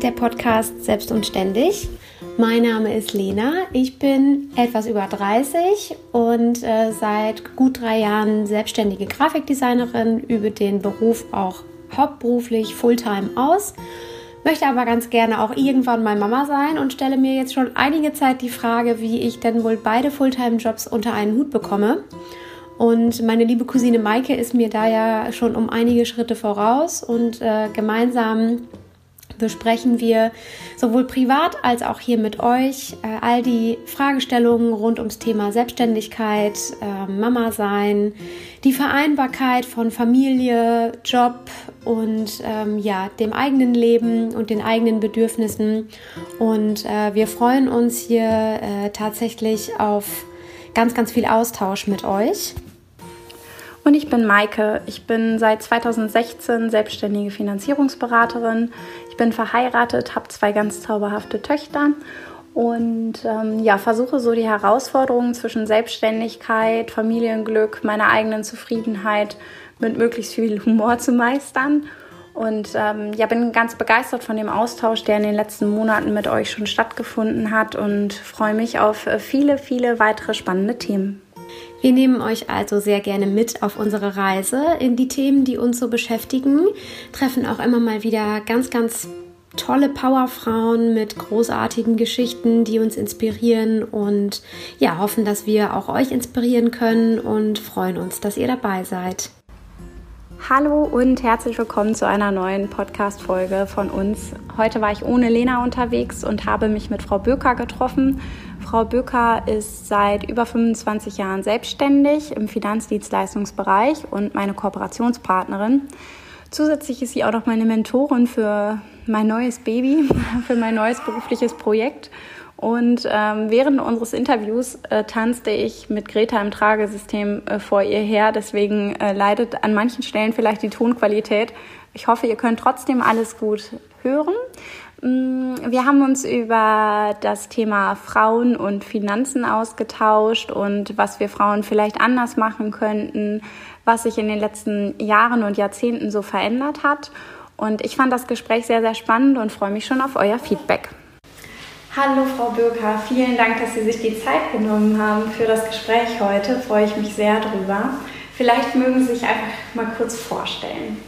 ist der Podcast Selbst und Ständig. Mein Name ist Lena. Ich bin etwas über 30 und äh, seit gut drei Jahren selbstständige Grafikdesignerin, übe den Beruf auch hauptberuflich Fulltime aus. Möchte aber ganz gerne auch irgendwann mal Mama sein und stelle mir jetzt schon einige Zeit die Frage, wie ich denn wohl beide Fulltime-Jobs unter einen Hut bekomme. Und meine liebe Cousine Maike ist mir da ja schon um einige Schritte voraus und äh, gemeinsam besprechen wir sowohl privat als auch hier mit euch äh, all die Fragestellungen rund ums Thema Selbstständigkeit, äh, Mama sein, die Vereinbarkeit von Familie, Job und ähm, ja, dem eigenen Leben und den eigenen Bedürfnissen. Und äh, wir freuen uns hier äh, tatsächlich auf ganz, ganz viel Austausch mit euch. Und ich bin Maike. Ich bin seit 2016 selbstständige Finanzierungsberaterin. Ich bin verheiratet, habe zwei ganz zauberhafte Töchter und ähm, ja, versuche so die Herausforderungen zwischen Selbstständigkeit, Familienglück, meiner eigenen Zufriedenheit mit möglichst viel Humor zu meistern. Und ähm, ja, bin ganz begeistert von dem Austausch, der in den letzten Monaten mit euch schon stattgefunden hat und freue mich auf äh, viele, viele weitere spannende Themen. Wir nehmen euch also sehr gerne mit auf unsere Reise in die Themen, die uns so beschäftigen, treffen auch immer mal wieder ganz, ganz tolle Powerfrauen mit großartigen Geschichten, die uns inspirieren und ja, hoffen, dass wir auch euch inspirieren können und freuen uns, dass ihr dabei seid. Hallo und herzlich willkommen zu einer neuen Podcast-Folge von uns. Heute war ich ohne Lena unterwegs und habe mich mit Frau Böker getroffen. Frau Böker ist seit über 25 Jahren selbstständig im Finanzdienstleistungsbereich und meine Kooperationspartnerin. Zusätzlich ist sie auch noch meine Mentorin für mein neues Baby, für mein neues berufliches Projekt. Und ähm, während unseres Interviews äh, tanzte ich mit Greta im Tragesystem äh, vor ihr her. Deswegen äh, leidet an manchen Stellen vielleicht die Tonqualität. Ich hoffe, ihr könnt trotzdem alles gut hören. Mm, wir haben uns über das Thema Frauen und Finanzen ausgetauscht und was wir Frauen vielleicht anders machen könnten, was sich in den letzten Jahren und Jahrzehnten so verändert hat. Und ich fand das Gespräch sehr, sehr spannend und freue mich schon auf euer Feedback. Hallo Frau Bürker, vielen Dank, dass Sie sich die Zeit genommen haben für das Gespräch heute. Freue ich mich sehr drüber. Vielleicht mögen Sie sich einfach mal kurz vorstellen.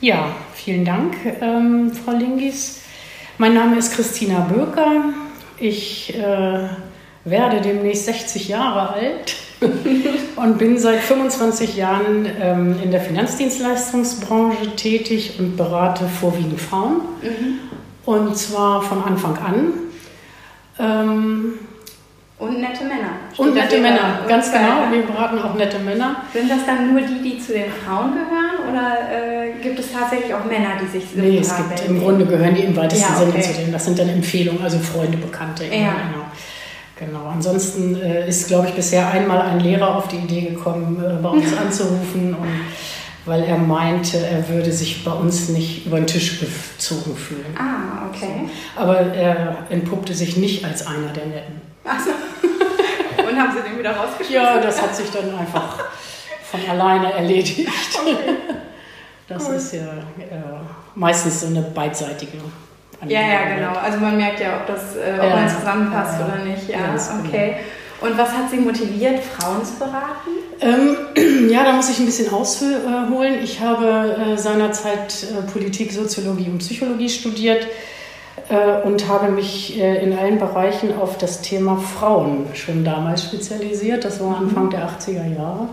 Ja, vielen Dank, ähm, Frau Lingis. Mein Name ist Christina Böker. Ich äh, werde demnächst 60 Jahre alt und bin seit 25 Jahren ähm, in der Finanzdienstleistungsbranche tätig und berate vorwiegend Frauen. Mhm. Und zwar von Anfang an. Ähm, und nette Männer. Und nette Männer, ganz genau. Wir beraten auch nette Männer. Sind das dann nur die, die zu den Frauen gehören oder äh, gibt es tatsächlich auch Männer, die sich so Nee, es gibt im Grunde gehören die im weitesten ja, okay. Sinne zu denen. Das sind dann Empfehlungen, also Freunde, Bekannte. Ja. Genau. Genau. Ansonsten äh, ist, glaube ich, bisher einmal ein Lehrer auf die Idee gekommen, äh, bei uns anzurufen und weil er meinte, er würde sich bei uns nicht über den Tisch gezogen fühlen. Ah, okay. So. Aber er entpuppte sich nicht als einer der Netten. Ach so. Haben Sie den wieder rausgeschmissen? Ja, das hat sich dann einfach von alleine erledigt. Okay. Das cool. ist ja äh, meistens so eine beidseitige ja, ja, genau. Also man merkt ja, ob das äh, ob ja, man zusammenpasst ja, oder nicht. Ja, genau. okay. Und was hat Sie motiviert, Frauen zu beraten? Ähm, ja, da muss ich ein bisschen ausholen. Ich habe äh, seinerzeit äh, Politik, Soziologie und Psychologie studiert äh, und habe mich äh, in allen Bereichen auf das Thema Frauen schon damals spezialisiert. Das war Anfang der 80er Jahre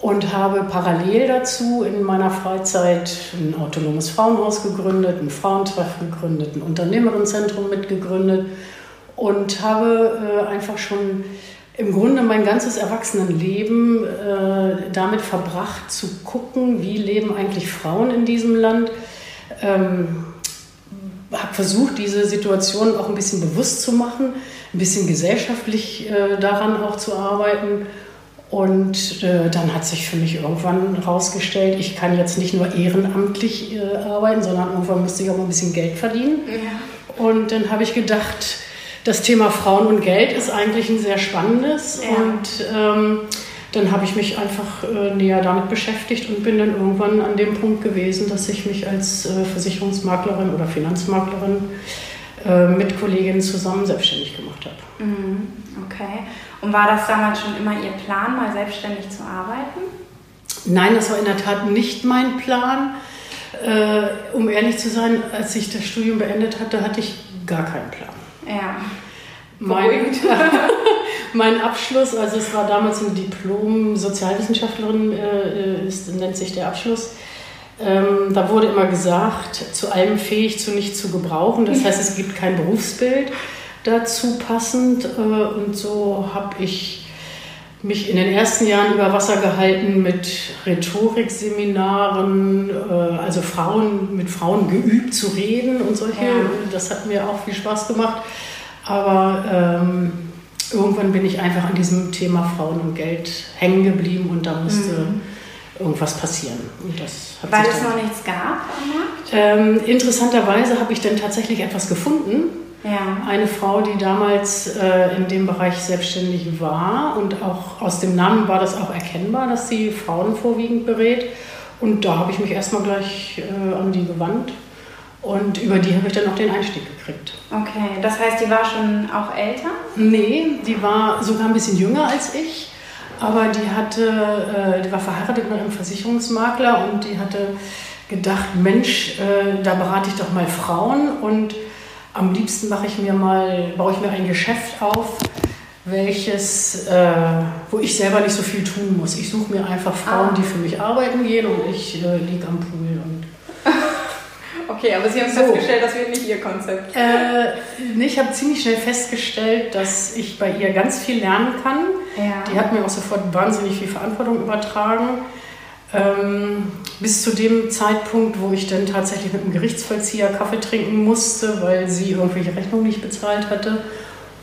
und habe parallel dazu in meiner Freizeit ein autonomes Frauenhaus gegründet, ein Frauentreff gegründet, ein Unternehmerinnenzentrum mitgegründet und habe äh, einfach schon im Grunde mein ganzes Erwachsenenleben äh, damit verbracht zu gucken, wie leben eigentlich Frauen in diesem Land. Ähm, habe versucht, diese Situation auch ein bisschen bewusst zu machen, ein bisschen gesellschaftlich äh, daran auch zu arbeiten und äh, dann hat sich für mich irgendwann herausgestellt, ich kann jetzt nicht nur ehrenamtlich äh, arbeiten, sondern irgendwann müsste ich auch mal ein bisschen Geld verdienen. Ja. Und dann habe ich gedacht, das Thema Frauen und Geld ist eigentlich ein sehr spannendes ja. und ähm, dann habe ich mich einfach äh, näher damit beschäftigt und bin dann irgendwann an dem Punkt gewesen, dass ich mich als äh, Versicherungsmaklerin oder Finanzmaklerin äh, mit Kolleginnen zusammen selbstständig gemacht habe. Mhm. Okay. Und war das damals schon immer Ihr Plan, mal selbstständig zu arbeiten? Nein, das war in der Tat nicht mein Plan. Äh, um ehrlich zu sein, als ich das Studium beendet hatte, hatte ich gar keinen Plan. Ja. Mein, mein Abschluss, also es war damals ein Diplom Sozialwissenschaftlerin, äh, ist, nennt sich der Abschluss. Ähm, da wurde immer gesagt, zu allem fähig, zu nicht zu gebrauchen. Das heißt, es gibt kein Berufsbild dazu passend. Äh, und so habe ich mich in den ersten Jahren über Wasser gehalten mit Rhetorikseminaren, äh, also Frauen, mit Frauen geübt zu reden und solche. Ja. Das hat mir auch viel Spaß gemacht. Aber ähm, irgendwann bin ich einfach an diesem Thema Frauen und Geld hängen geblieben und da musste mhm. irgendwas passieren. Und das Weil es noch nichts gab am Markt? Ähm, interessanterweise habe ich dann tatsächlich etwas gefunden ja. Eine Frau, die damals äh, in dem Bereich selbstständig war und auch aus dem Namen war das auch erkennbar, dass sie Frauen vorwiegend berät. Und da habe ich mich erstmal gleich äh, an die gewandt und über die habe ich dann auch den Einstieg gekriegt. Okay, das heißt, die war schon auch älter? Nee, die war sogar ein bisschen jünger als ich. Aber die hatte, äh, die war verheiratet mit einem Versicherungsmakler und die hatte gedacht, Mensch, äh, da berate ich doch mal Frauen und am liebsten mache ich mir mal, baue ich mir ein Geschäft auf, welches, äh, wo ich selber nicht so viel tun muss. Ich suche mir einfach Frauen, ah. die für mich arbeiten gehen und ich äh, liege am Pool. Und okay, aber Sie haben so. festgestellt, das wird nicht Ihr Konzept. Äh, ich habe ziemlich schnell festgestellt, dass ich bei ihr ganz viel lernen kann. Ja. Die hat mir auch sofort wahnsinnig viel Verantwortung übertragen. Ähm, bis zu dem Zeitpunkt, wo ich dann tatsächlich mit dem Gerichtsvollzieher Kaffee trinken musste, weil sie irgendwelche Rechnungen nicht bezahlt hatte.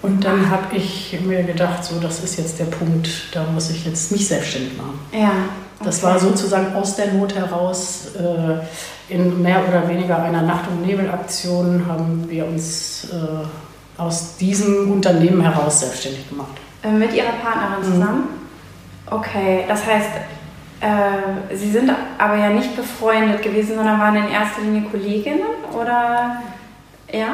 Und dann habe ich mir gedacht, so, das ist jetzt der Punkt, da muss ich jetzt mich selbstständig machen. Ja. Okay. Das war sozusagen aus der Not heraus, äh, in mehr oder weniger einer Nacht- und Nebelaktion haben wir uns äh, aus diesem Unternehmen heraus selbstständig gemacht. Äh, mit Ihrer Partnerin zusammen? Mhm. Okay, das heißt, äh, Sie sind aber ja nicht befreundet gewesen, sondern waren in erster Linie Kolleginnen oder ja?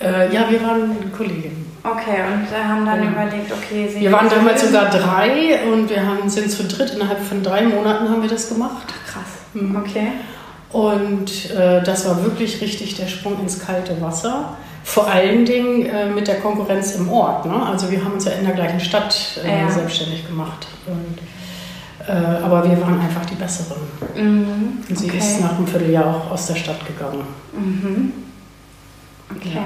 Äh, ja, wir waren Kolleginnen. Okay, und haben dann ja. überlegt, okay, Sie. Wir waren damals sogar drei und wir haben, sind zu dritt. Innerhalb von drei Monaten haben wir das gemacht. Ach, krass. Mhm. Okay. Und äh, das war wirklich richtig der Sprung ins kalte Wasser. Vor allen Dingen äh, mit der Konkurrenz im Ort. Ne? Also wir haben uns ja in der gleichen Stadt äh, ja. selbstständig gemacht. Und äh, aber wir waren einfach die Besseren. Mhm. Und sie okay. ist nach einem Vierteljahr auch aus der Stadt gegangen. Mhm. Okay. Ja.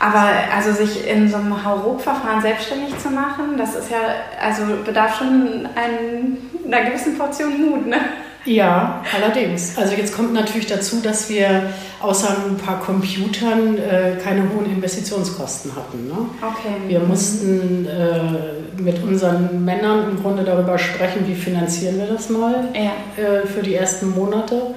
Aber also sich in so einem Hauruck-Verfahren selbstständig zu machen, das ist ja, also bedarf schon ein, einer gewissen Portion Mut, ne? Ja, allerdings. Also jetzt kommt natürlich dazu, dass wir außer ein paar Computern äh, keine hohen Investitionskosten hatten. Ne? Okay. Wir mussten äh, mit unseren Männern im Grunde darüber sprechen, wie finanzieren wir das mal ja. äh, für die ersten Monate.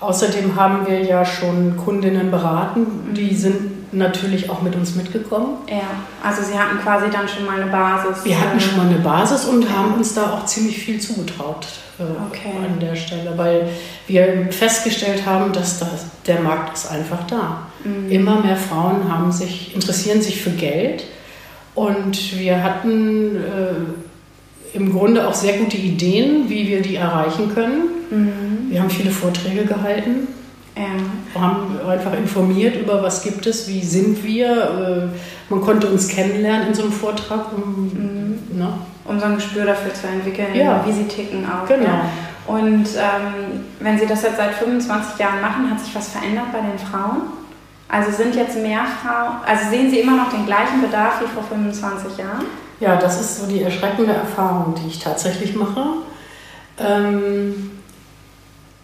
Außerdem haben wir ja schon Kundinnen beraten, die sind natürlich auch mit uns mitgekommen. Ja, also Sie hatten quasi dann schon mal eine Basis. Wir hatten schon mal eine Basis und haben uns da auch ziemlich viel zugetraut äh, okay. an der Stelle, weil wir festgestellt haben, dass das, der Markt ist einfach da. Mhm. Immer mehr Frauen haben sich, interessieren sich für Geld und wir hatten äh, im Grunde auch sehr gute Ideen, wie wir die erreichen können. Mhm. Wir haben viele Vorträge gehalten. Ja. Wir haben einfach informiert über was gibt es, wie sind wir. Äh, man konnte uns kennenlernen in so einem Vortrag. Um, mhm. ne? um so ein Gespür dafür zu entwickeln, ja. wie sie ticken auch. Genau. Ja. Und ähm, wenn Sie das jetzt seit 25 Jahren machen, hat sich was verändert bei den Frauen? Also sind jetzt mehr Frauen, also sehen Sie immer noch den gleichen Bedarf wie vor 25 Jahren? Ja, das ist so die erschreckende Erfahrung, die ich tatsächlich mache. Ähm,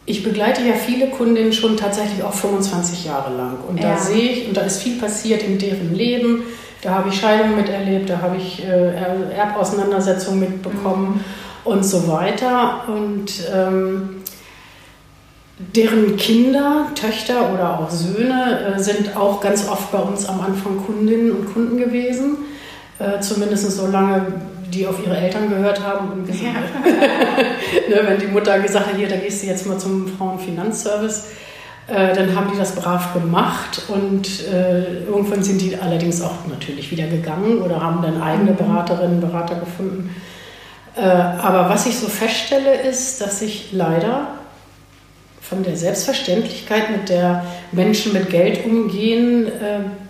ich begleite ja viele Kundinnen schon tatsächlich auch 25 Jahre lang. Und da sehe ich, und da ist viel passiert in deren Leben. Da habe ich Scheidungen miterlebt, da habe ich äh, Erbauseinandersetzungen mitbekommen mhm. und so weiter. Und ähm, deren Kinder, Töchter oder auch Söhne äh, sind auch ganz oft bei uns am Anfang Kundinnen und Kunden gewesen. Äh, zumindest so lange, die auf ihre Eltern gehört haben. Und ja. ne, wenn die Mutter gesagt hat, hier, da gehst du jetzt mal zum Frauenfinanzservice, äh, dann haben die das brav gemacht und äh, irgendwann sind die allerdings auch natürlich wieder gegangen oder haben dann eigene mhm. Beraterinnen und Berater gefunden. Äh, aber was ich so feststelle, ist, dass ich leider von der Selbstverständlichkeit, mit der Menschen mit Geld umgehen, äh,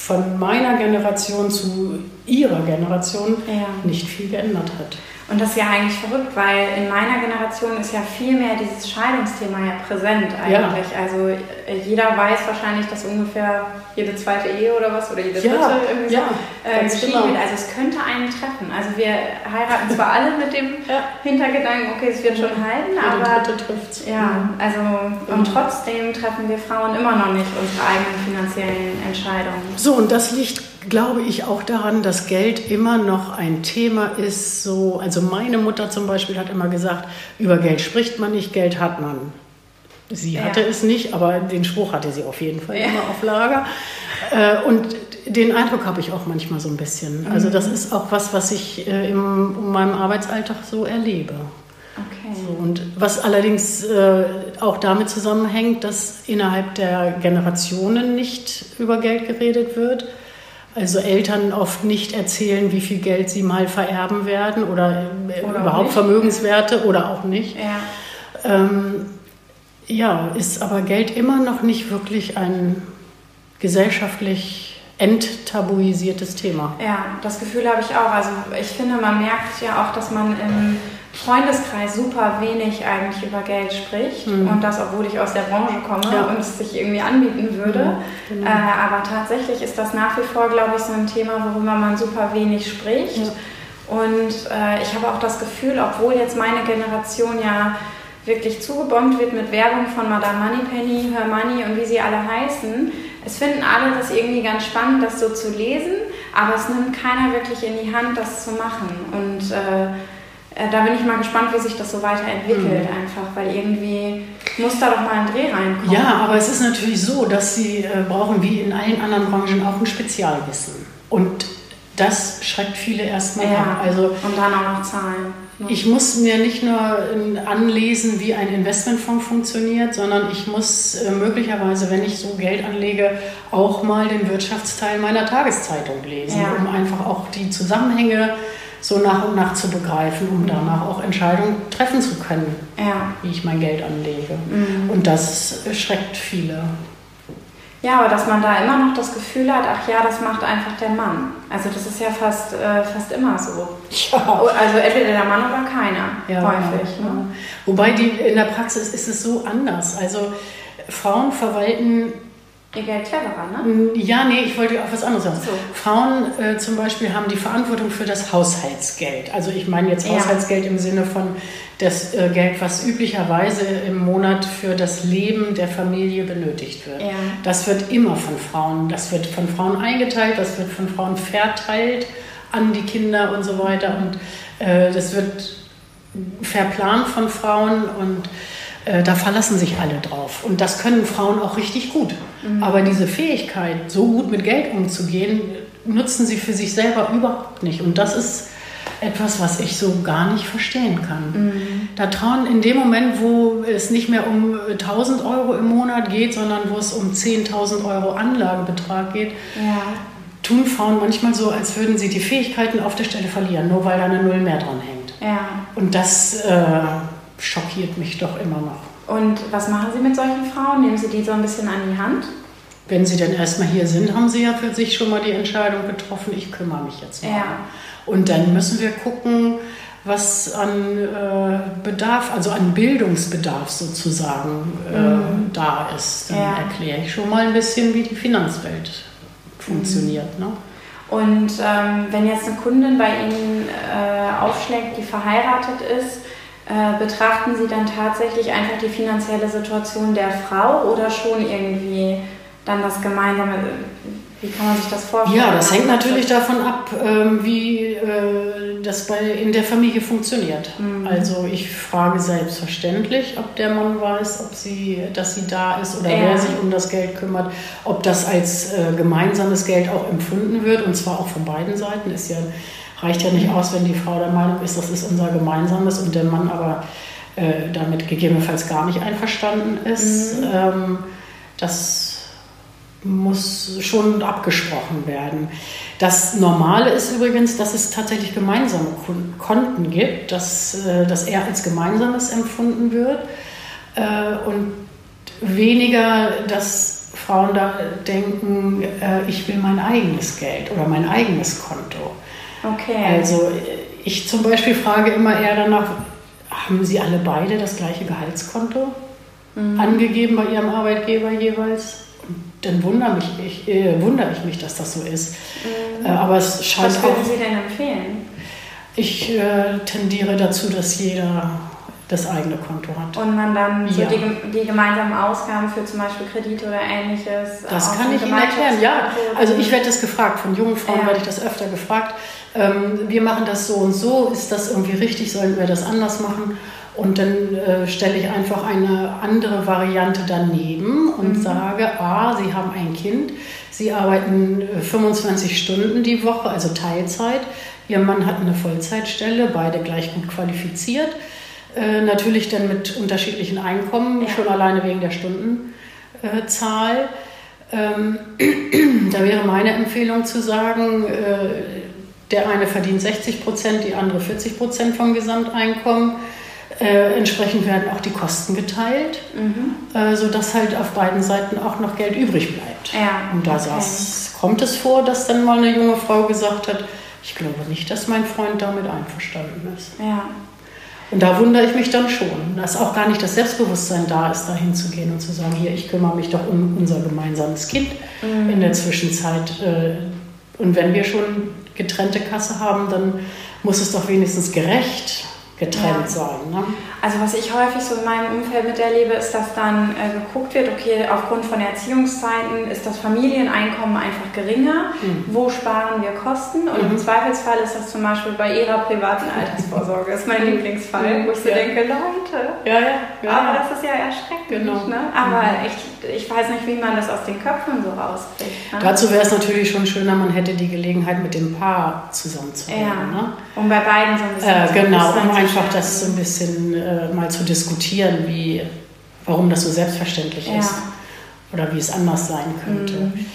von meiner Generation zu ihrer Generation ja. nicht viel geändert hat. Und das ist ja eigentlich verrückt, weil in meiner Generation ist ja viel mehr dieses Scheidungsthema ja präsent eigentlich. Ja. Also äh, jeder weiß wahrscheinlich, dass ungefähr jede zweite Ehe oder was oder jede dritte ja, irgendwie ja, so äh, geschieden genau. wird. Also es könnte einen treffen. Also wir heiraten zwar alle mit dem Hintergedanken, okay, es wird schon halten, jede aber trifft's. ja, mhm. also und trotzdem treffen wir Frauen immer noch nicht unsere eigenen finanziellen Entscheidungen. So und das liegt glaube ich auch daran, dass Geld immer noch ein Thema ist. So, also meine Mutter zum Beispiel hat immer gesagt, über Geld spricht man nicht, Geld hat man. Sie hatte ja. es nicht, aber den Spruch hatte sie auf jeden Fall ja. immer auf Lager. Äh, und den Eindruck habe ich auch manchmal so ein bisschen. Also das mhm. ist auch was, was ich äh, in meinem Arbeitsalltag so erlebe. Okay. So, und was allerdings äh, auch damit zusammenhängt, dass innerhalb der Generationen nicht über Geld geredet wird also Eltern oft nicht erzählen, wie viel Geld sie mal vererben werden oder, äh, oder überhaupt Vermögenswerte oder auch nicht. Ja. Ähm, ja, ist aber Geld immer noch nicht wirklich ein gesellschaftlich enttabuisiertes Thema. Ja, das Gefühl habe ich auch. Also ich finde, man merkt ja auch, dass man im Freundeskreis super wenig eigentlich über Geld spricht. Mhm. Und das, obwohl ich aus der Branche komme ja. und es sich irgendwie anbieten würde. Mhm, genau. äh, aber tatsächlich ist das nach wie vor, glaube ich, so ein Thema, worüber man super wenig spricht. Ja. Und äh, ich habe auch das Gefühl, obwohl jetzt meine Generation ja wirklich zugebombt wird mit Werbung von Madame Moneypenny, Hermoney und wie sie alle heißen, es finden alle das irgendwie ganz spannend, das so zu lesen, aber es nimmt keiner wirklich in die Hand, das zu machen. Und äh, äh, da bin ich mal gespannt, wie sich das so weiterentwickelt, mhm. einfach, weil irgendwie muss da doch mal ein Dreh reinkommen. Ja, aber es ist natürlich so, dass sie äh, brauchen, wie in allen anderen Branchen, auch ein Spezialwissen. Und das schreckt viele erstmal ja, ab. Also, und dann auch noch Zahlen. Ne? Ich muss mir nicht nur äh, anlesen, wie ein Investmentfonds funktioniert, sondern ich muss äh, möglicherweise, wenn ich so Geld anlege, auch mal den Wirtschaftsteil meiner Tageszeitung lesen, ja. um einfach auch die Zusammenhänge so nach und nach zu begreifen, um danach auch Entscheidungen treffen zu können, ja. wie ich mein Geld anlege. Mhm. Und das schreckt viele. Ja, aber dass man da immer noch das Gefühl hat, ach ja, das macht einfach der Mann. Also das ist ja fast, äh, fast immer so. Ja. Oh, also entweder der Mann oder keiner, ja, häufig. Ja. Ne? Wobei die, in der Praxis ist es so anders. Also Frauen verwalten Ihr Geld cleverer, ne? Ja, nee, ich wollte auch was anderes sagen. So. Frauen äh, zum Beispiel haben die Verantwortung für das Haushaltsgeld. Also ich meine jetzt Haushaltsgeld im Sinne von das äh, Geld, was üblicherweise im Monat für das Leben der Familie benötigt wird. Ja. Das wird immer von Frauen, das wird von Frauen eingeteilt, das wird von Frauen verteilt an die Kinder und so weiter. Und äh, das wird verplant von Frauen und äh, da verlassen sich alle drauf. Und das können Frauen auch richtig gut. Mhm. Aber diese Fähigkeit, so gut mit Geld umzugehen, nutzen sie für sich selber überhaupt nicht. Und das ist etwas, was ich so gar nicht verstehen kann. Mhm. Da trauen in dem Moment, wo es nicht mehr um 1000 Euro im Monat geht, sondern wo es um 10.000 Euro Anlagebetrag geht, ja. tun Frauen manchmal so, als würden sie die Fähigkeiten auf der Stelle verlieren, nur weil da eine Null mehr dran hängt. Ja. Und das äh, schockiert mich doch immer noch. Und was machen Sie mit solchen Frauen? Nehmen Sie die so ein bisschen an die Hand? Wenn sie denn erstmal hier sind, haben sie ja für sich schon mal die Entscheidung getroffen, ich kümmere mich jetzt mal. Ja. Und dann müssen wir gucken, was an äh, Bedarf, also an Bildungsbedarf sozusagen äh, mhm. da ist. Dann ja. erkläre ich schon mal ein bisschen, wie die Finanzwelt funktioniert. Mhm. Ne? Und ähm, wenn jetzt eine Kundin bei Ihnen äh, aufschlägt, die verheiratet ist, betrachten Sie dann tatsächlich einfach die finanzielle Situation der Frau oder schon irgendwie dann das gemeinsame? Wie kann man sich das vorstellen? Ja, das hängt natürlich davon ab, ähm, wie äh, das bei, in der Familie funktioniert. Mhm. Also ich frage selbstverständlich, ob der Mann weiß, ob sie, dass sie da ist oder ja. wer sich um das Geld kümmert, ob das als äh, gemeinsames Geld auch empfunden wird und zwar auch von beiden Seiten ist ja reicht ja nicht aus, wenn die Frau der Meinung ist, das ist unser gemeinsames und der Mann aber äh, damit gegebenenfalls gar nicht einverstanden ist. Mhm. Ähm, das muss schon abgesprochen werden. Das Normale ist übrigens, dass es tatsächlich gemeinsame Konten gibt, dass, äh, dass er als gemeinsames empfunden wird äh, und weniger, dass Frauen da denken, äh, ich will mein eigenes Geld oder mein eigenes Konto. Okay. Also ich zum Beispiel frage immer eher danach, haben Sie alle beide das gleiche Gehaltskonto mhm. angegeben bei Ihrem Arbeitgeber jeweils? dann wundere, mich, ich, äh, wundere ich mich, dass das so ist. Mhm. Äh, aber es scheint Was würden Sie denn empfehlen? Ich äh, tendiere dazu, dass jeder das eigene Konto hat. Und man dann so die, die, gemeinsamen Ausgaben für zum Beispiel Kredite oder ähnliches. Das kann ich Ihnen erklären, ja. Also ich werde das gefragt, von jungen Frauen ja. werde ich das öfter gefragt. Ähm, wir machen das so und so, ist das irgendwie richtig, sollen wir das anders machen? Und dann äh, stelle ich einfach eine andere Variante daneben und mhm. sage, ah, Sie haben ein Kind, Sie arbeiten 25 äh, Stunden die Woche, also Teilzeit. Ihr Mann hat eine Vollzeitstelle, beide gleich gut qualifiziert. Äh, natürlich dann mit unterschiedlichen Einkommen, ja. schon alleine wegen der Stundenzahl. Ähm, da wäre meine Empfehlung zu sagen, äh, der eine verdient 60 Prozent, die andere 40 Prozent vom Gesamteinkommen äh, entsprechend werden auch die Kosten geteilt, mhm. äh, sodass halt auf beiden Seiten auch noch Geld übrig bleibt. Ja, und da okay. kommt es vor, dass dann mal eine junge Frau gesagt hat, ich glaube nicht, dass mein Freund damit einverstanden ist. Ja. Und da wundere ich mich dann schon, dass auch gar nicht das Selbstbewusstsein da ist, da hinzugehen und zu sagen, hier, ich kümmere mich doch um unser gemeinsames Kind mhm. in der Zwischenzeit. Äh, und wenn wir schon getrennte Kasse haben, dann muss es doch wenigstens gerecht getrennt ja. sein. Ne? Also was ich häufig so in meinem Umfeld miterlebe, ist, dass dann äh, geguckt wird, okay, aufgrund von Erziehungszeiten ist das Familieneinkommen einfach geringer, mhm. wo sparen wir Kosten? Und mhm. im Zweifelsfall ist das zum Beispiel bei ihrer privaten Altersvorsorge, das ist mein. Lieblingsfall, wo ich so ja. denke, Leute, ja, ja, ja, aber das ist ja erschreckend. Genau. Ne? Aber mhm. ich, ich weiß nicht, wie man das aus den Köpfen so rauskriegt. Ne? Dazu wäre es natürlich schon schöner, man hätte die Gelegenheit mit dem Paar zusammenzuarbeiten. Ja. Ne? Um bei beiden so ein bisschen äh, Genau, um einfach das so ein bisschen äh, mal zu diskutieren, wie, warum das so selbstverständlich ja. ist oder wie es anders sein könnte. Mhm.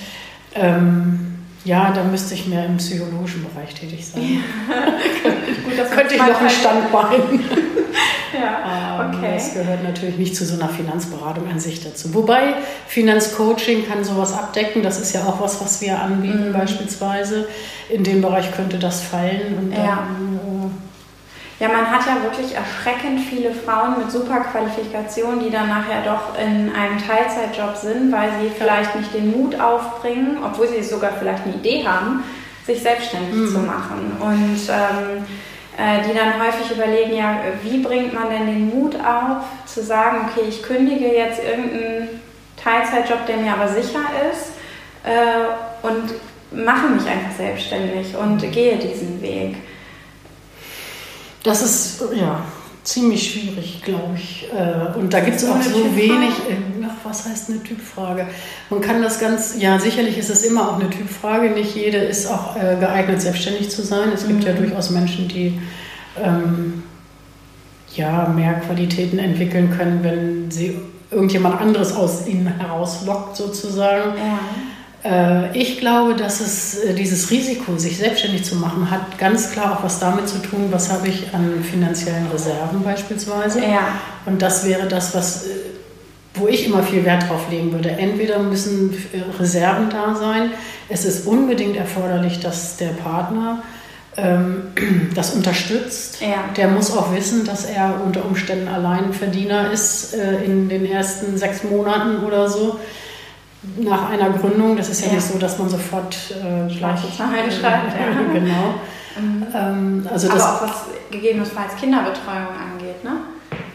Ähm, ja, da müsste ich mehr im psychologischen Bereich tätig sein. Ja. Gut, das könnte ich noch ein Standbein. ja, ähm, okay. Das gehört natürlich nicht zu so einer Finanzberatung an sich dazu. Wobei Finanzcoaching kann sowas abdecken. Das ist ja auch was, was wir anbieten mhm. beispielsweise. In dem Bereich könnte das fallen. Dann, ja. Ja, man hat ja wirklich erschreckend viele Frauen mit super Qualifikationen, die dann nachher doch in einem Teilzeitjob sind, weil sie vielleicht nicht den Mut aufbringen, obwohl sie sogar vielleicht eine Idee haben, sich selbstständig mhm. zu machen. Und ähm, äh, die dann häufig überlegen, ja, wie bringt man denn den Mut auf, zu sagen, okay, ich kündige jetzt irgendeinen Teilzeitjob, der mir aber sicher ist äh, und mache mich einfach selbstständig und gehe diesen Weg. Das ist ja ziemlich schwierig, glaube ich. Äh, und da gibt es auch so wenig. Äh, ach, was heißt eine Typfrage? Man kann das ganz, ja, sicherlich ist es immer auch eine Typfrage. Nicht jede ist auch äh, geeignet, selbstständig zu sein. Es gibt mhm. ja durchaus Menschen, die ähm, ja, mehr Qualitäten entwickeln können, wenn sie irgendjemand anderes aus ihnen herauslockt, sozusagen. Ja. Äh, ich glaube, dass es äh, dieses Risiko, sich selbstständig zu machen, hat ganz klar auch was damit zu tun, was habe ich an finanziellen Reserven beispielsweise. Ja. Und das wäre das, was, äh, wo ich immer viel Wert drauf legen würde. Entweder müssen Reserven da sein. Es ist unbedingt erforderlich, dass der Partner ähm, das unterstützt. Ja. Der muss auch wissen, dass er unter Umständen Alleinverdiener ist äh, in den ersten sechs Monaten oder so nach einer Gründung, das ist ja, ja. nicht so, dass man sofort äh, gleich Zahlen schreibt. Ja. genau. Mhm. Ähm, also Aber auch was gegebenenfalls Kinderbetreuung angeht, ne?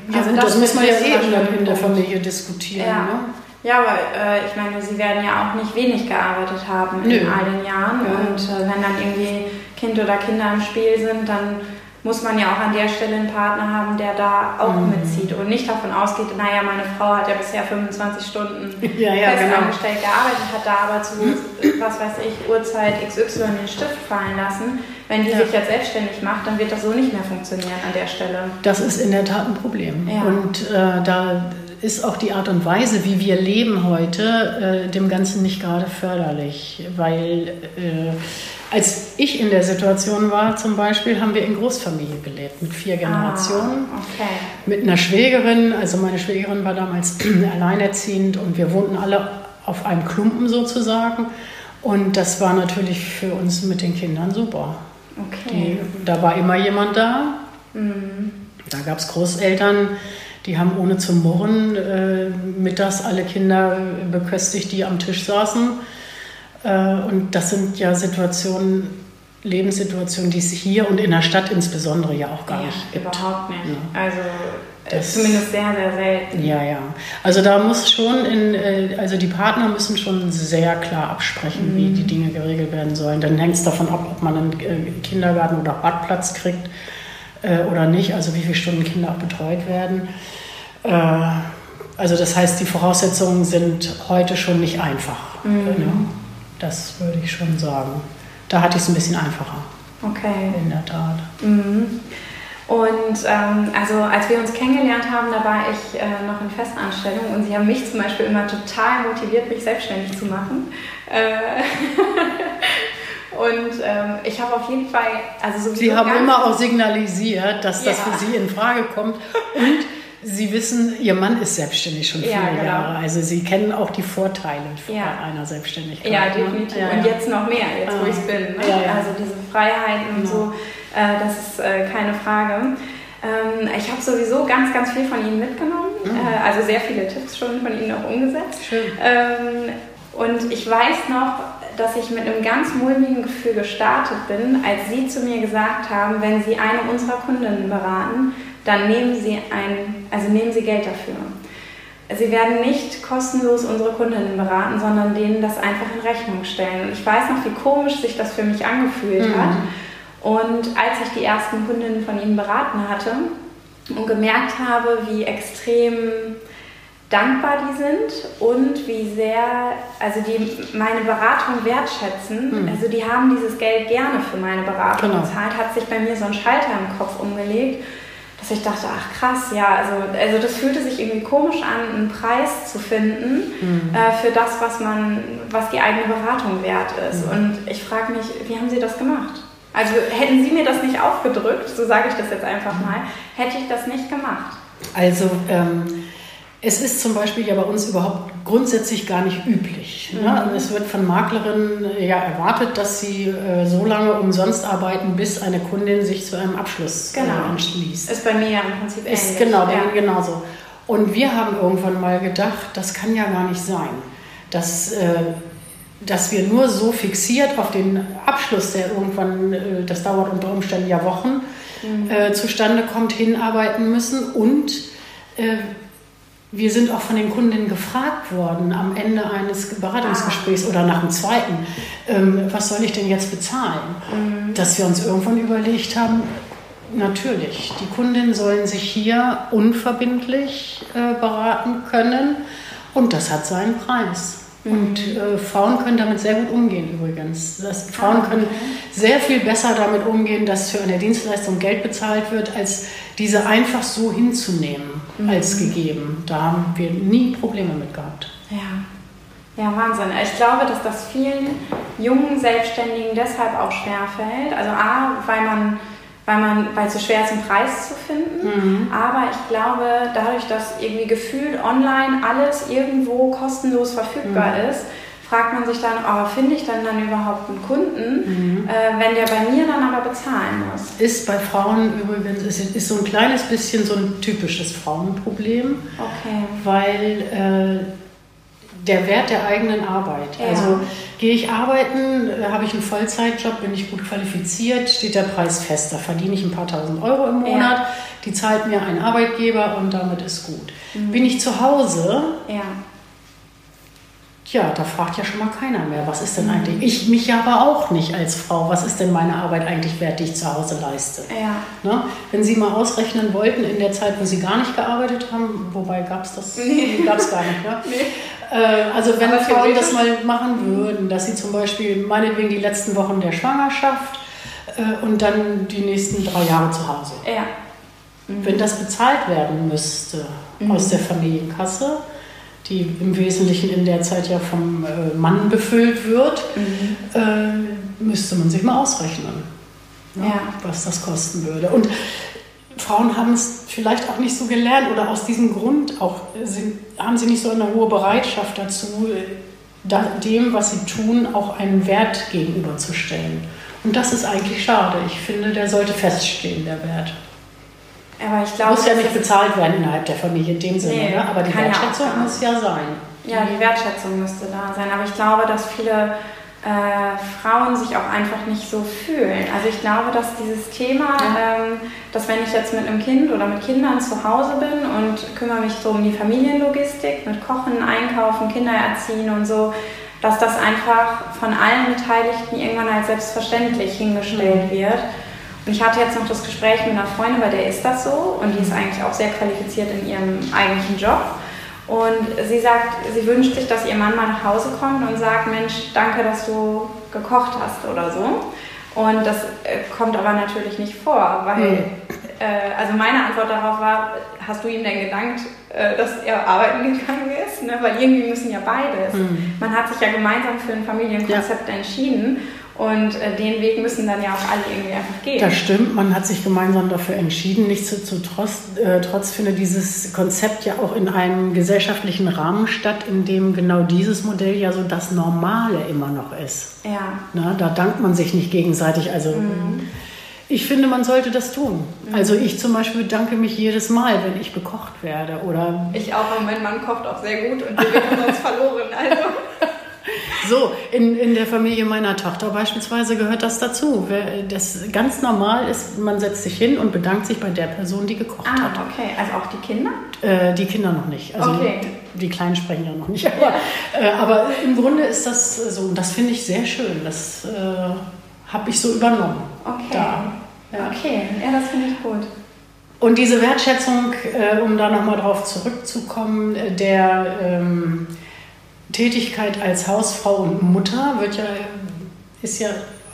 Ja, also gut, das, das muss man ja eben in der Familie diskutieren. Ja. Ne? Ja, aber äh, ich meine, sie werden ja auch nicht wenig gearbeitet haben Nö. in all den Jahren. Ja. Und äh, wenn dann irgendwie Kind oder Kinder im Spiel sind, dann muss man ja auch an der Stelle einen Partner haben, der da auch mhm. mitzieht und nicht davon ausgeht, naja, meine Frau hat ja bisher 25 Stunden ja, ja, festangestellt genau. gearbeitet, hat da aber zu, was weiß ich, Uhrzeit XY den Stift fallen lassen. wenn die ja. sich jetzt selbstständig macht, dann wird das so nicht mehr funktionieren an der Stelle. Das ist in der Tat ein Problem. Ja. Und äh, da ist auch die Art und Weise, wie wir leben heute, äh, dem Ganzen nicht gerade förderlich. Weil äh, als ich in der Situation war, zum Beispiel, haben wir in Großfamilie gelebt, mit vier Generationen. Ah, okay. Mit einer Schwägerin, also meine Schwägerin war damals alleinerziehend und wir wohnten alle auf einem Klumpen sozusagen. Und das war natürlich für uns mit den Kindern super. Okay. Die, da war immer jemand da. Mhm. Da gab es Großeltern, die haben ohne zu murren äh, mittags alle Kinder beköstigt, die am Tisch saßen. Äh, und das sind ja Situationen, Lebenssituationen, die es hier und in der Stadt insbesondere ja auch gar ja, nicht gibt. Überhaupt nicht. Ja. Also äh, das, zumindest sehr, sehr selten. Ja, ja. Also da muss schon in, äh, also die Partner müssen schon sehr klar absprechen, mhm. wie die Dinge geregelt werden sollen. Dann hängt es davon ab, ob man einen Kindergarten oder Badplatz kriegt oder nicht, also wie viele Stunden Kinder auch betreut werden. Also das heißt, die Voraussetzungen sind heute schon nicht einfach. Mhm. Ne? Das würde ich schon sagen. Da hatte ich es ein bisschen einfacher. Okay. In der Tat. Mhm. Und ähm, also als wir uns kennengelernt haben, da war ich äh, noch in Festanstellung und Sie haben mich zum Beispiel immer total motiviert, mich selbstständig zu machen. Äh und ähm, ich habe auf jeden Fall, also Sie haben immer auch signalisiert, dass ja. das für Sie in Frage kommt und Sie wissen, Ihr Mann ist selbstständig schon viele ja, genau. Jahre. Also Sie kennen auch die Vorteile ja. einer Selbstständigkeit. Ja, ne? definitiv. Ja, und jetzt noch mehr, jetzt wo ich es ah. bin. Ne? Also diese Freiheiten und so, äh, das ist äh, keine Frage. Ähm, ich habe sowieso ganz, ganz viel von Ihnen mitgenommen. Mhm. Äh, also sehr viele Tipps schon von Ihnen auch umgesetzt. Schön. Ähm, und ich weiß noch, dass ich mit einem ganz mulmigen Gefühl gestartet bin, als Sie zu mir gesagt haben, wenn Sie eine unserer Kundinnen beraten, dann nehmen Sie, ein, also nehmen Sie Geld dafür. Sie werden nicht kostenlos unsere Kundinnen beraten, sondern denen das einfach in Rechnung stellen. Und ich weiß noch, wie komisch sich das für mich angefühlt mhm. hat. Und als ich die ersten Kundinnen von Ihnen beraten hatte und gemerkt habe, wie extrem dankbar die sind und wie sehr, also die meine Beratung wertschätzen. Mhm. Also die haben dieses Geld gerne für meine Beratung genau. bezahlt, hat sich bei mir so ein Schalter im Kopf umgelegt dass ich dachte, ach krass, ja, also, also das fühlte sich irgendwie komisch an, einen Preis zu finden mhm. äh, für das, was man, was die eigene Beratung wert ist. Mhm. Und ich frage mich, wie haben Sie das gemacht? Also hätten Sie mir das nicht aufgedrückt, so sage ich das jetzt einfach mal, hätte ich das nicht gemacht. Also ähm, es ist zum Beispiel ja bei uns überhaupt grundsätzlich gar nicht üblich. Ne? Mhm. Ne? Es wird von Maklerinnen äh, ja erwartet, dass sie äh, so lange umsonst arbeiten, bis eine Kundin sich zu einem Abschluss äh, genau. äh, anschließt. Ist bei mir ja im Prinzip ähnlich. Ist genau, ja. genauso. Und wir haben irgendwann mal gedacht, das kann ja gar nicht sein, dass, äh, dass wir nur so fixiert auf den Abschluss, der irgendwann, äh, das dauert unter Umständen ja Wochen, mhm. zustande kommt, hinarbeiten müssen und wir sind auch von den Kundinnen gefragt worden am Ende eines Beratungsgesprächs oder nach dem zweiten, ähm, was soll ich denn jetzt bezahlen? Mhm. Dass wir uns irgendwann überlegt haben, natürlich, die Kundinnen sollen sich hier unverbindlich äh, beraten können und das hat seinen Preis. Und mhm. äh, Frauen können damit sehr gut umgehen übrigens. Das, Frauen ah, können sehr viel besser damit umgehen, dass für eine Dienstleistung Geld bezahlt wird, als diese einfach so hinzunehmen mhm. als gegeben. Da haben wir nie Probleme mit gehabt. Ja. Ja, Wahnsinn. Ich glaube, dass das vielen jungen Selbstständigen deshalb auch schwerfällt. Also A, weil man weil, man, weil es so schwer ist, einen Preis zu finden. Mhm. Aber ich glaube, dadurch, dass irgendwie gefühlt online alles irgendwo kostenlos verfügbar mhm. ist, fragt man sich dann, oh, finde ich dann dann überhaupt einen Kunden, mhm. äh, wenn der bei mir dann aber bezahlen muss? Ist bei Frauen übrigens, ist, ist so ein kleines bisschen so ein typisches Frauenproblem. Okay. Weil äh, der Wert der eigenen Arbeit. Ja. Also gehe ich arbeiten, äh, habe ich einen Vollzeitjob, bin ich gut qualifiziert, steht der Preis fest. Da verdiene ich ein paar tausend Euro im Monat, ja. die zahlt mir ein Arbeitgeber und damit ist gut. Mhm. Bin ich zu Hause, ja. Ja, da fragt ja schon mal keiner mehr, was ist denn eigentlich, ich mich ja aber auch nicht als Frau, was ist denn meine Arbeit eigentlich wert, die ich zu Hause leiste? Ja. Ne? Wenn Sie mal ausrechnen wollten in der Zeit, wo Sie gar nicht gearbeitet haben, wobei gab es das, nee. gab es gar nicht, ne? nee. äh, also wenn aber Frauen das mal machen würden, dass sie zum Beispiel meinetwegen die letzten Wochen der Schwangerschaft äh, und dann die nächsten drei Jahre zu Hause. Ja. Mhm. Wenn das bezahlt werden müsste mhm. aus der Familienkasse, die im Wesentlichen in der Zeit ja vom äh, Mann befüllt wird, mhm. äh, müsste man sich mal ausrechnen, ne, ja. was das kosten würde. Und Frauen haben es vielleicht auch nicht so gelernt oder aus diesem Grund auch sind, haben sie nicht so eine hohe Bereitschaft dazu, dem, was sie tun, auch einen Wert gegenüberzustellen. Und das ist eigentlich schade. Ich finde, der sollte feststehen, der Wert. Aber ich glaube, muss ja nicht bezahlt werden innerhalb der Familie in dem Sinne, nee, ne? aber die Wertschätzung ja muss ja sein. Ja, die Wertschätzung müsste da sein. Aber ich glaube, dass viele äh, Frauen sich auch einfach nicht so fühlen. Also ich glaube, dass dieses Thema, ähm, dass wenn ich jetzt mit einem Kind oder mit Kindern zu Hause bin und kümmere mich so um die Familienlogistik, mit Kochen, Einkaufen, Kinder erziehen und so, dass das einfach von allen Beteiligten irgendwann als selbstverständlich hingestellt mhm. wird. Und ich hatte jetzt noch das Gespräch mit einer Freundin, bei der ist das so und die ist eigentlich auch sehr qualifiziert in ihrem eigentlichen Job. Und sie sagt, sie wünscht sich, dass ihr Mann mal nach Hause kommt und sagt, Mensch, danke, dass du gekocht hast oder so. Und das äh, kommt aber natürlich nicht vor, weil, mhm. äh, also meine Antwort darauf war, hast du ihm denn gedankt, äh, dass er arbeiten gegangen ist? Ne? Weil irgendwie müssen ja beides. Mhm. Man hat sich ja gemeinsam für ein Familienkonzept ja. entschieden. Und äh, den Weg müssen dann ja auch alle irgendwie einfach gehen. Das stimmt, man hat sich gemeinsam dafür entschieden. Nichtsdestotrotz äh, trotz findet dieses Konzept ja auch in einem gesellschaftlichen Rahmen statt, in dem genau dieses Modell ja so das Normale immer noch ist. Ja. Na, da dankt man sich nicht gegenseitig. Also mhm. ich finde, man sollte das tun. Mhm. Also ich zum Beispiel bedanke mich jedes Mal, wenn ich bekocht werde. Oder ich auch, und mein Mann kocht auch sehr gut und wir haben uns verloren. Also. So, in, in der Familie meiner Tochter beispielsweise gehört das dazu. Das ganz normal ist, man setzt sich hin und bedankt sich bei der Person, die gekocht ah, hat. okay. Also auch die Kinder? Äh, die Kinder noch nicht. Also okay. die, die, Kleinen sprechen ja noch nicht. Aber, äh, aber im Grunde ist das so. Und das finde ich sehr schön. Das äh, habe ich so übernommen. Okay. Da. Ja. Okay, ja, das finde ich gut. Und diese Wertschätzung, äh, um da nochmal drauf zurückzukommen, äh, der ähm, Tätigkeit als Hausfrau und Mutter wird ja, ist ja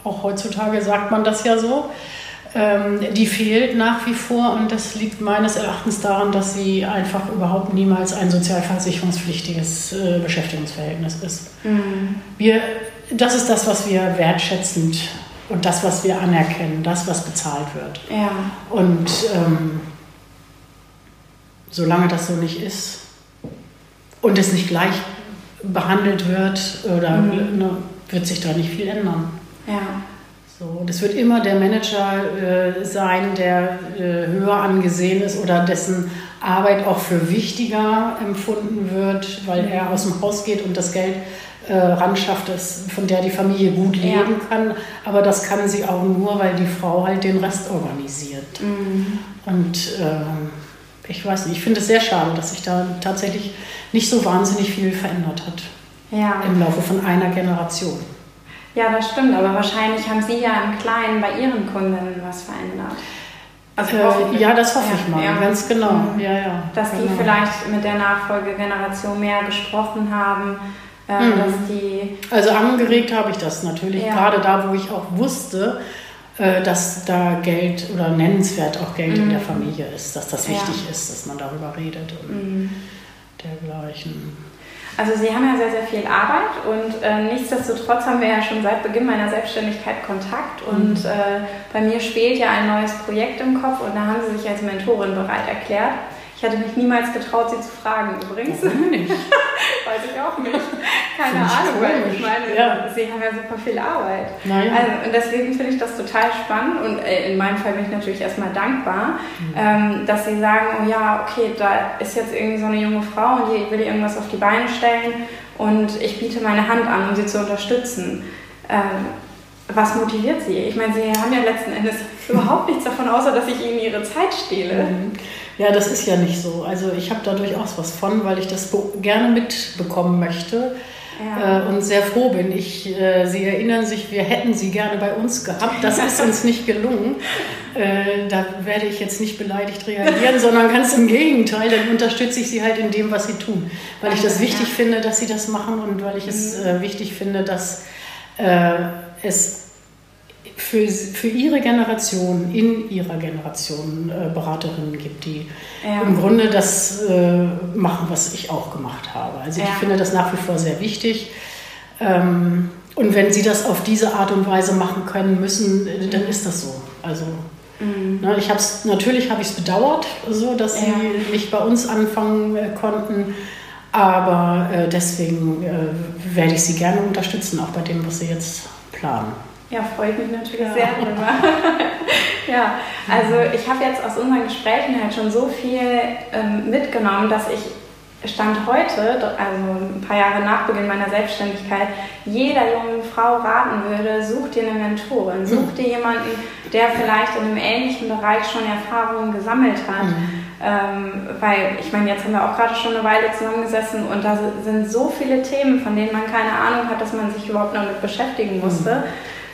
auch heutzutage sagt man das ja so. Ähm, die fehlt nach wie vor und das liegt meines Erachtens daran, dass sie einfach überhaupt niemals ein sozialversicherungspflichtiges äh, Beschäftigungsverhältnis ist. Mhm. Wir, das ist das, was wir wertschätzend und das, was wir anerkennen, das, was bezahlt wird. Ja. Und ähm, solange das so nicht ist und es nicht gleich behandelt wird oder mhm. ne, wird sich da nicht viel ändern. Ja. So, das wird immer der Manager äh, sein, der äh, höher angesehen ist oder dessen Arbeit auch für wichtiger empfunden wird, weil mhm. er aus dem Haus geht und das Geld äh, ranschafft, das, von der die Familie gut leben ja. kann. Aber das kann sie auch nur, weil die Frau halt den Rest organisiert. Mhm. Und ähm, ich weiß nicht, ich finde es sehr schade, dass sich da tatsächlich nicht so wahnsinnig viel verändert hat. Ja. Im Laufe von einer Generation. Ja, das stimmt, aber wahrscheinlich haben Sie ja im Kleinen bei Ihren Kundinnen was verändert. Also äh, ja, das hoffe ja, ich mal, ja. ganz genau. Mhm. Ja, ja, dass genau. die vielleicht mit der Nachfolgegeneration mehr gesprochen haben. Äh, mhm. dass die also angeregt habe ich das natürlich, ja. gerade da, wo ich auch wusste, äh, dass da Geld oder nennenswert auch Geld mhm. in der Familie ist, dass das wichtig ist, dass man darüber redet und mhm. Dergleichen. Also Sie haben ja sehr, sehr viel Arbeit und äh, nichtsdestotrotz haben wir ja schon seit Beginn meiner Selbstständigkeit Kontakt und mhm. äh, bei mir spielt ja ein neues Projekt im Kopf und da haben Sie sich als Mentorin bereit erklärt. Ich hatte mich niemals getraut, sie zu fragen übrigens. Warum nicht? Weiß ich auch nicht. Keine Ahnung, weil ich meine, ja. sie haben ja super viel Arbeit. Naja. Also, und deswegen finde ich das total spannend und äh, in meinem Fall bin ich natürlich erstmal dankbar, mhm. ähm, dass sie sagen, oh ja, okay, da ist jetzt irgendwie so eine junge Frau und die will irgendwas auf die Beine stellen und ich biete meine Hand an, um sie zu unterstützen. Ähm, was motiviert sie? Ich meine, sie haben ja letzten Endes überhaupt nichts davon, außer dass ich ihnen ihre Zeit stehle. Mhm. Ja, das ist ja nicht so. Also ich habe da durchaus was von, weil ich das gerne mitbekommen möchte. Ja. Äh, und sehr froh bin. Ich, äh, Sie erinnern sich, wir hätten Sie gerne bei uns gehabt. Das ist uns nicht gelungen. Äh, da werde ich jetzt nicht beleidigt reagieren, sondern ganz im Gegenteil. Dann unterstütze ich Sie halt in dem, was Sie tun. Weil ich das wichtig ja. finde, dass Sie das machen und weil ich es mhm. wichtig finde, dass es für, für ihre Generation, in ihrer Generation äh, Beraterinnen gibt, die ja. im Grunde das äh, machen, was ich auch gemacht habe. Also ja. ich finde das nach wie vor sehr wichtig. Ähm, und wenn sie das auf diese Art und Weise machen können müssen, dann ist das so. Also mhm. ne, ich habe es natürlich habe ich es bedauert, so dass ja. sie nicht bei uns anfangen äh, konnten. Aber äh, deswegen äh, werde ich sie gerne unterstützen, auch bei dem, was sie jetzt planen. Ja, freue ich mich natürlich ja. sehr drüber. ja, also ich habe jetzt aus unseren Gesprächen halt schon so viel ähm, mitgenommen, dass ich Stand heute, also ein paar Jahre nach Beginn meiner Selbstständigkeit, jeder jungen Frau raten würde, such dir eine Mentorin, such dir jemanden, der vielleicht in einem ähnlichen Bereich schon Erfahrungen gesammelt hat. Mhm. Ähm, weil ich meine, jetzt haben wir auch gerade schon eine Weile zusammengesessen und da sind so viele Themen, von denen man keine Ahnung hat, dass man sich überhaupt noch mit beschäftigen musste. Mhm.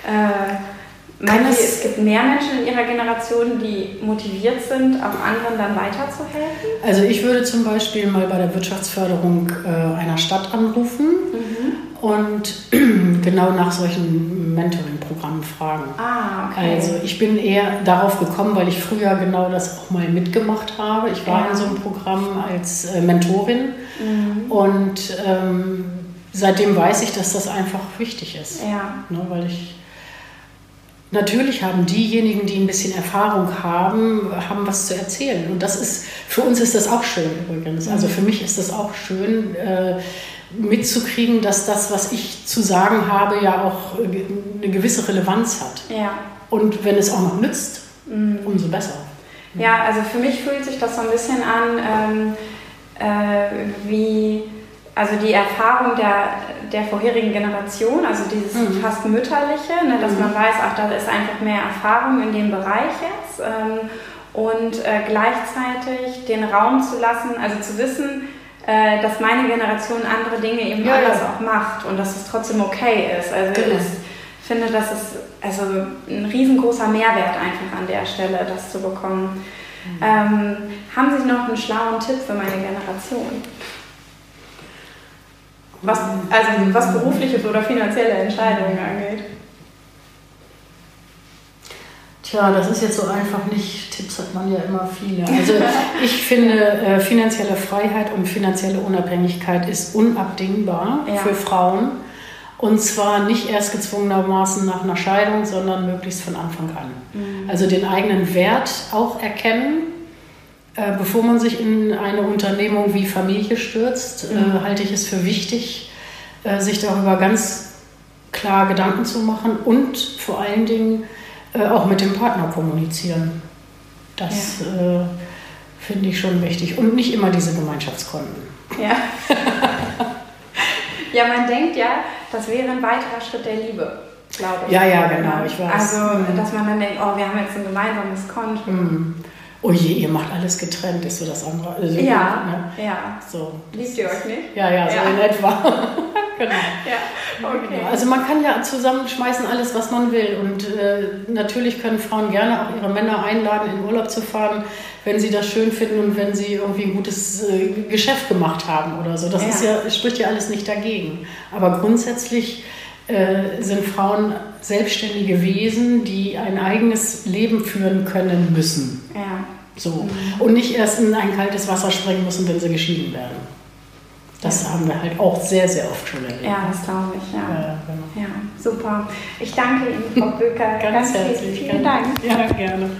Äh, meinen Sie, es gibt mehr Menschen in Ihrer Generation, die motiviert sind, auch anderen dann weiterzuhelfen? Also ich würde zum Beispiel mal bei der Wirtschaftsförderung äh, einer Stadt anrufen mhm. und genau nach solchen Mentoring-Programmen fragen. Ah, okay. Also ich bin eher darauf gekommen, weil ich früher genau das auch mal mitgemacht habe. Ich war ja. in so einem Programm als äh, Mentorin mhm. und ähm, seitdem weiß ich, dass das einfach wichtig ist. Ja. Ne, weil ich natürlich haben diejenigen, die ein bisschen Erfahrung haben, haben was zu erzählen. Und das ist, für uns ist das auch schön übrigens. Also für mich ist das auch schön, äh, mitzukriegen, dass das, was ich zu sagen habe, ja auch eine gewisse Relevanz hat. Ja. Und wenn es auch noch nützt, mhm. umso besser. Ja, also für mich fühlt sich das so ein bisschen an, ähm, äh, wie also die Erfahrung der, der vorherigen Generation, also dieses mhm. fast mütterliche, ne, dass mhm. man weiß, ach, da ist einfach mehr Erfahrung in dem Bereich jetzt ähm, und äh, gleichzeitig den Raum zu lassen, also zu wissen, äh, dass meine Generation andere Dinge eben ja, anders ja. auch macht und dass es trotzdem okay ist. Also genau. ich finde, das ist also ein riesengroßer Mehrwert einfach an der Stelle, das zu bekommen. Mhm. Ähm, haben Sie noch einen schlauen Tipp für meine Generation? Was, also was berufliche oder finanzielle Entscheidungen angeht? Tja, das ist jetzt so einfach nicht. Tipps hat man ja immer viele. Also ich finde, äh, finanzielle Freiheit und finanzielle Unabhängigkeit ist unabdingbar ja. für Frauen. Und zwar nicht erst gezwungenermaßen nach einer Scheidung, sondern möglichst von Anfang an. Mhm. Also den eigenen Wert auch erkennen äh, bevor man sich in eine Unternehmung wie Familie stürzt, äh, mhm. halte ich es für wichtig, äh, sich darüber ganz klar Gedanken zu machen und vor allen Dingen auch mit dem Partner kommunizieren. Das ja. finde ich schon wichtig. Und nicht immer diese Gemeinschaftskonten. Ja. ja, man denkt ja, das wäre ein weiterer Schritt der Liebe, glaube ich. Ja, ja, genau, ich weiß. Also, mhm. dass man dann denkt, oh, wir haben jetzt ein gemeinsames Konto. Mhm oh je, ihr macht alles getrennt, ist so das andere. Also, ja, ne? ja. So, Liebt ihr euch nicht? Ja, ja, so ja. in etwa. genau. Ja, okay. Genau. Also man kann ja zusammenschmeißen alles, was man will. Und äh, natürlich können Frauen gerne auch ihre Männer einladen, in Urlaub zu fahren, wenn sie das schön finden und wenn sie irgendwie ein gutes äh, Geschäft gemacht haben oder so. Das ja. Ist ja, spricht ja alles nicht dagegen. Aber grundsätzlich äh, sind Frauen selbstständige Wesen, die ein eigenes Leben führen können müssen. Ja. So. Und nicht erst in ein kaltes Wasser springen müssen, wenn sie geschieden werden. Das ja. haben wir halt auch sehr, sehr oft schon erlebt. Ja, das glaube ich, ja. Ja, genau. ja. super. Ich danke Ihnen, Frau Böker. ganz, ganz herzlich. Vielen Dank. Ja, gerne.